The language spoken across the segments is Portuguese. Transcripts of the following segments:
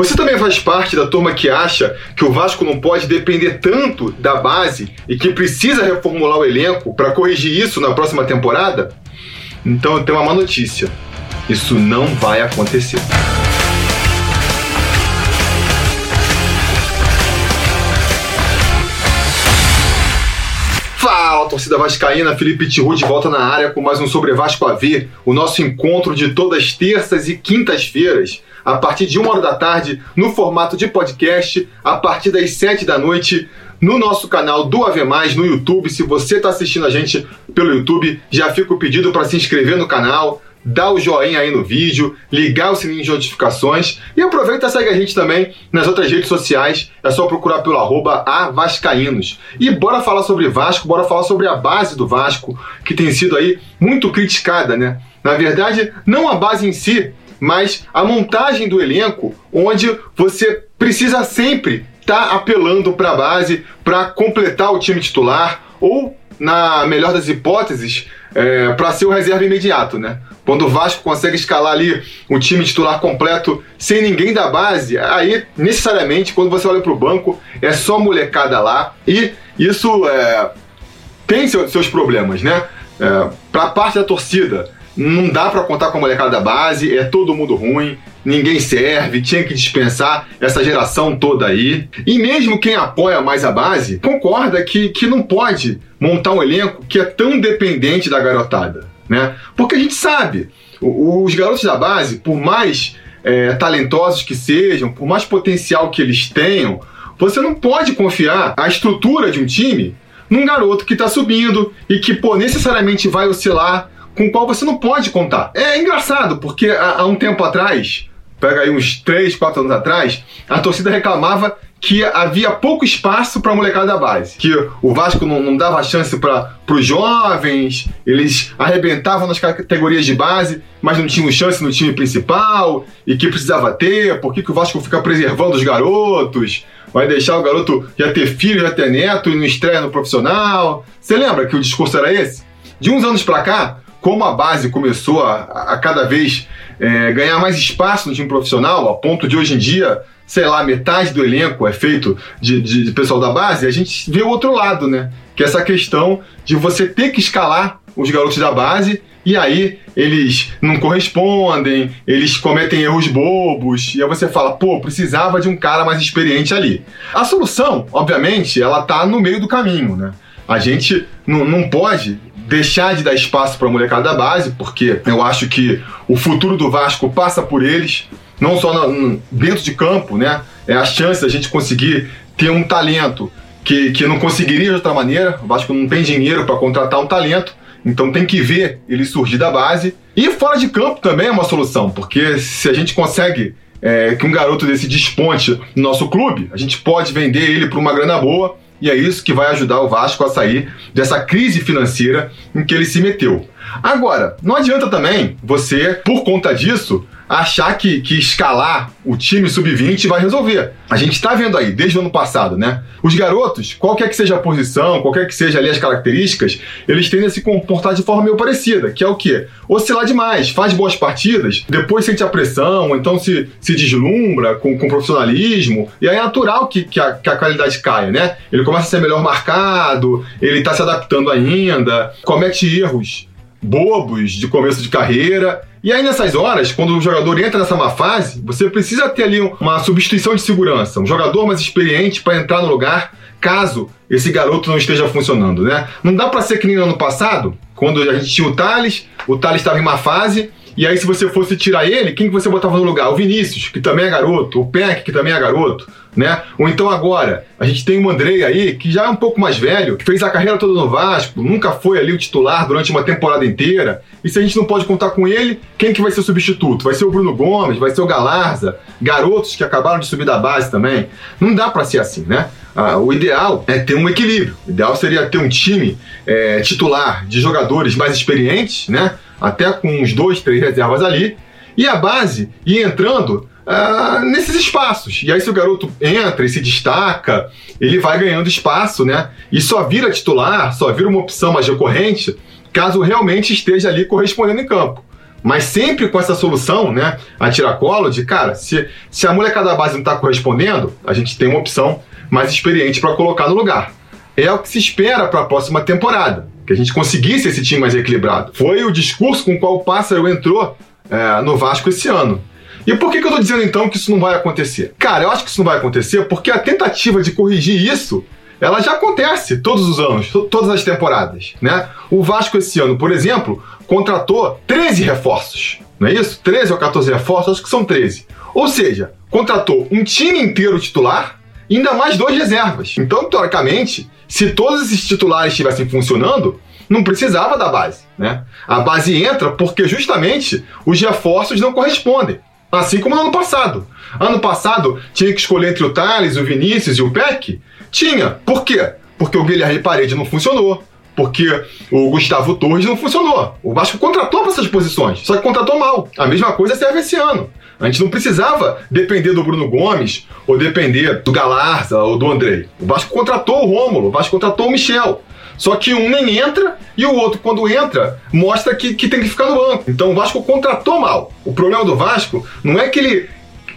Você também faz parte da turma que acha que o Vasco não pode depender tanto da base e que precisa reformular o elenco para corrigir isso na próxima temporada? Então eu tenho uma má notícia. Isso não vai acontecer. Fala, torcida vascaína, Felipe Tiru de volta na área com mais um Sobre Vasco a Ver, o nosso encontro de todas as terças e quintas-feiras, a partir de uma hora da tarde, no formato de podcast, a partir das sete da noite, no nosso canal do Ave Mais no YouTube. Se você está assistindo a gente pelo YouTube, já fica o pedido para se inscrever no canal, dar o joinha aí no vídeo, ligar o sininho de notificações e aproveita e segue a gente também nas outras redes sociais. É só procurar pelo arroba avascaínos. E bora falar sobre Vasco, bora falar sobre a base do Vasco, que tem sido aí muito criticada, né? Na verdade, não a base em si, mas a montagem do elenco, onde você precisa sempre estar tá apelando para a base para completar o time titular ou, na melhor das hipóteses, é, para ser o reserva imediato, né? Quando o Vasco consegue escalar ali um time titular completo sem ninguém da base, aí necessariamente quando você olha para o banco é só molecada lá e isso é, tem seus problemas, né? É, para a parte da torcida, não dá para contar com a molecada da base, é todo mundo ruim, ninguém serve, tinha que dispensar essa geração toda aí. E mesmo quem apoia mais a base concorda que, que não pode montar um elenco que é tão dependente da garotada, né? Porque a gente sabe, os garotos da base, por mais é, talentosos que sejam, por mais potencial que eles tenham, você não pode confiar a estrutura de um time num garoto que está subindo e que, pô, necessariamente vai oscilar com o qual você não pode contar. É engraçado, porque há, há um tempo atrás, pega aí uns 3, 4 anos atrás, a torcida reclamava que havia pouco espaço para a molecada da base. Que o Vasco não, não dava chance para os jovens, eles arrebentavam nas categorias de base, mas não tinham chance no time principal, e que precisava ter, por que, que o Vasco fica preservando os garotos? Vai deixar o garoto já ter filho, já ter neto e não estreia no profissional? Você lembra que o discurso era esse? De uns anos para cá, como a base começou a, a cada vez é, ganhar mais espaço no time profissional, a ponto de hoje em dia, sei lá, metade do elenco é feito de, de, de pessoal da base, a gente vê o outro lado, né? Que é essa questão de você ter que escalar os garotos da base e aí eles não correspondem, eles cometem erros bobos, e aí você fala, pô, precisava de um cara mais experiente ali. A solução, obviamente, ela tá no meio do caminho, né? A gente não pode deixar de dar espaço para a molecada da base, porque eu acho que o futuro do Vasco passa por eles, não só no, dentro de campo, né? É a chance da gente conseguir ter um talento que, que não conseguiria de outra maneira. O Vasco não tem dinheiro para contratar um talento, então tem que ver ele surgir da base. E fora de campo também é uma solução, porque se a gente consegue é, que um garoto desse desponte no nosso clube, a gente pode vender ele por uma grana boa e é isso que vai ajudar o Vasco a sair dessa crise financeira em que ele se meteu. Agora, não adianta também você, por conta disso, achar que, que escalar o time sub-20 vai resolver. A gente está vendo aí, desde o ano passado, né? Os garotos, qualquer que seja a posição, qualquer que seja ali as características, eles tendem a se comportar de forma meio parecida, que é o quê? Oscilar demais, faz boas partidas, depois sente a pressão, então se, se deslumbra com, com profissionalismo, e aí é natural que, que, a, que a qualidade caia, né? Ele começa a ser melhor marcado, ele está se adaptando ainda, comete erros bobos de começo de carreira. E aí, nessas horas, quando o jogador entra nessa má fase, você precisa ter ali uma substituição de segurança, um jogador mais experiente para entrar no lugar, caso esse garoto não esteja funcionando, né? Não dá para ser que nem no ano passado, quando a gente tinha o Thales, o Thales estava em má fase, e aí, se você fosse tirar ele, quem que você botava no lugar? O Vinícius, que também é garoto, o Peck, que também é garoto, né? Ou então agora, a gente tem o Andrei aí, que já é um pouco mais velho, que fez a carreira toda no Vasco, nunca foi ali o titular durante uma temporada inteira. E se a gente não pode contar com ele, quem que vai ser o substituto? Vai ser o Bruno Gomes, vai ser o Galarza, garotos que acabaram de subir da base também. Não dá para ser assim, né? Ah, o ideal é ter um equilíbrio. O ideal seria ter um time é, titular de jogadores mais experientes, né? Até com uns dois, três reservas ali, e a base ir entrando uh, nesses espaços. E aí, se o garoto entra e se destaca, ele vai ganhando espaço, né? E só vira titular, só vira uma opção mais recorrente, caso realmente esteja ali correspondendo em campo. Mas sempre com essa solução, né, a tiracolo de, cara, se, se a molecada da base não está correspondendo, a gente tem uma opção mais experiente para colocar no lugar. É o que se espera para a próxima temporada, que a gente conseguisse esse time mais equilibrado. Foi o discurso com o qual o Pássaro entrou é, no Vasco esse ano. E por que, que eu estou dizendo então que isso não vai acontecer? Cara, eu acho que isso não vai acontecer porque a tentativa de corrigir isso ela já acontece todos os anos, todas as temporadas, né? O Vasco esse ano, por exemplo, contratou 13 reforços, não é isso? 13 ou 14 reforços, acho que são 13. Ou seja, contratou um time inteiro titular ainda mais dois reservas. Então, teoricamente, se todos esses titulares estivessem funcionando, não precisava da base, né? A base entra porque justamente os reforços não correspondem. Assim como no ano passado. Ano passado tinha que escolher entre o Thales, o Vinícius e o Peck. Tinha. Por quê? Porque o Guilherme Parede não funcionou. Porque o Gustavo Torres não funcionou. O Vasco contratou para essas posições, só que contratou mal. A mesma coisa serve esse ano. A gente não precisava depender do Bruno Gomes, ou depender do Galarza ou do Andrei. O Vasco contratou o Rômulo, o Vasco contratou o Michel. Só que um nem entra e o outro, quando entra, mostra que, que tem que ficar no banco. Então o Vasco contratou mal. O problema do Vasco não é que ele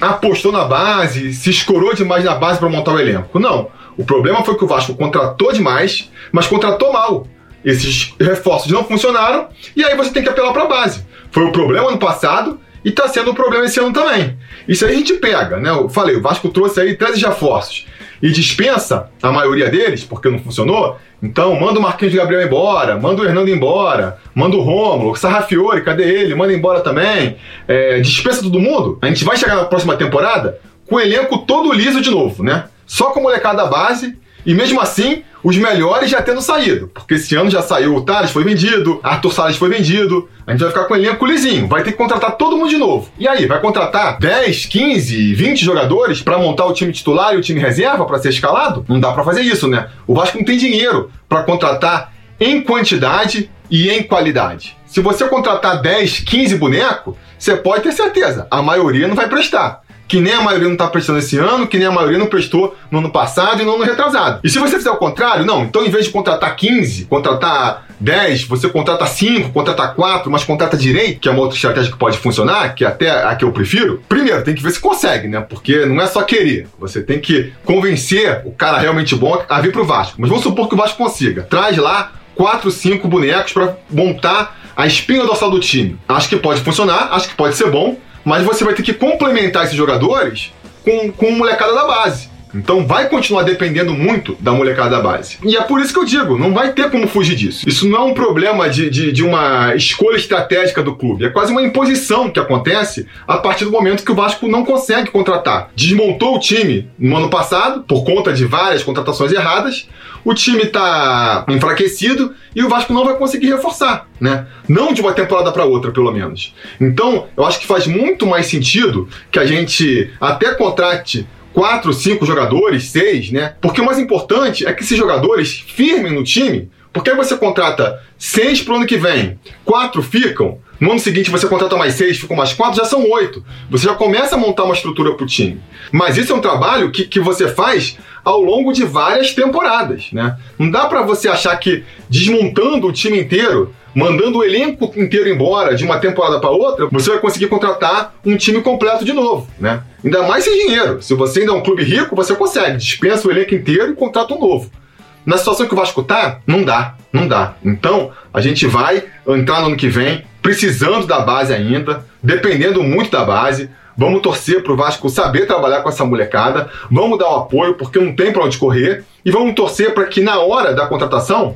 apostou na base, se escorou demais na base para montar o elenco. Não. O problema foi que o Vasco contratou demais, mas contratou mal. Esses reforços não funcionaram e aí você tem que apelar para a base. Foi o problema no passado e está sendo um problema esse ano também. Isso aí a gente pega, né? Eu falei, o Vasco trouxe aí 13 reforços e dispensa a maioria deles, porque não funcionou. Então, manda o Marquinhos Gabriel embora, manda o Hernando embora, manda o Rômulo, o Sarrafiore, cadê ele? Manda embora também. É, dispensa todo mundo. A gente vai chegar na próxima temporada com o elenco todo liso de novo, né? Só com molecada base e mesmo assim, os melhores já tendo saído. Porque esse ano já saiu o Thales, foi vendido, Arthur Salles foi vendido. A gente vai ficar com o elenco lisinho. Vai ter que contratar todo mundo de novo. E aí, vai contratar 10, 15, 20 jogadores para montar o time titular e o time reserva para ser escalado? Não dá para fazer isso, né? O Vasco não tem dinheiro para contratar em quantidade e em qualidade. Se você contratar 10, 15 bonecos, você pode ter certeza, a maioria não vai prestar que nem a maioria não está prestando esse ano, que nem a maioria não prestou no ano passado e no ano retrasado. E se você fizer o contrário, não, então em vez de contratar 15, contratar 10, você contrata 5, contrata 4, mas contrata direito, que é uma outra estratégia que pode funcionar, que é até a que eu prefiro. Primeiro, tem que ver se consegue, né? Porque não é só querer. Você tem que convencer o cara realmente bom a vir pro Vasco. Mas vamos supor que o Vasco consiga. Traz lá 4, 5 bonecos para montar a espinha dorsal do time. Acho que pode funcionar, acho que pode ser bom mas você vai ter que complementar esses jogadores com, com molecada da base. Então vai continuar dependendo muito da molecada da base. E é por isso que eu digo, não vai ter como fugir disso. Isso não é um problema de, de, de, uma escolha estratégica do clube. É quase uma imposição que acontece a partir do momento que o Vasco não consegue contratar. Desmontou o time no ano passado, por conta de várias contratações erradas. O time está enfraquecido e o Vasco não vai conseguir reforçar, né? Não de uma temporada para outra, pelo menos. Então, eu acho que faz muito mais sentido que a gente até contrate quatro, cinco jogadores, seis, né? Porque o mais importante é que esses jogadores firmem no time, porque aí você contrata seis pro ano que vem, quatro ficam, no ano seguinte você contrata mais seis, ficam mais quatro, já são oito. Você já começa a montar uma estrutura pro time. Mas isso é um trabalho que, que você faz ao longo de várias temporadas, né? Não dá para você achar que desmontando o time inteiro mandando o elenco inteiro embora de uma temporada para outra, você vai conseguir contratar um time completo de novo, né? Ainda mais sem dinheiro. Se você ainda é um clube rico, você consegue, dispensa o elenco inteiro e contrata um novo. Na situação que o Vasco tá, não dá, não dá. Então, a gente vai entrar no ano que vem precisando da base ainda, dependendo muito da base. Vamos torcer para o Vasco saber trabalhar com essa molecada, vamos dar o apoio porque não tem para onde correr e vamos torcer para que na hora da contratação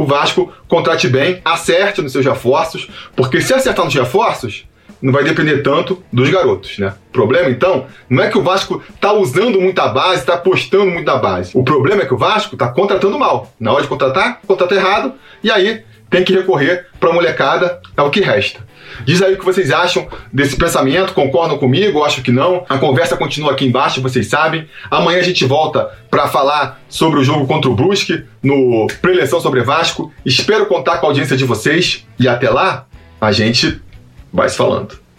o Vasco contrate bem, acerte nos seus reforços, porque se acertar nos reforços, não vai depender tanto dos garotos, né? O problema, então, não é que o Vasco tá usando muita base, tá apostando muito na base. O problema é que o Vasco tá contratando mal. Na hora de contratar, contrata errado, e aí tem que recorrer para a molecada, é o que resta. Diz aí o que vocês acham desse pensamento, concordam comigo, acho que não. A conversa continua aqui embaixo, vocês sabem. Amanhã a gente volta para falar sobre o jogo contra o Brusque no Preleção sobre Vasco. Espero contar com a audiência de vocês e até lá a gente vai se falando.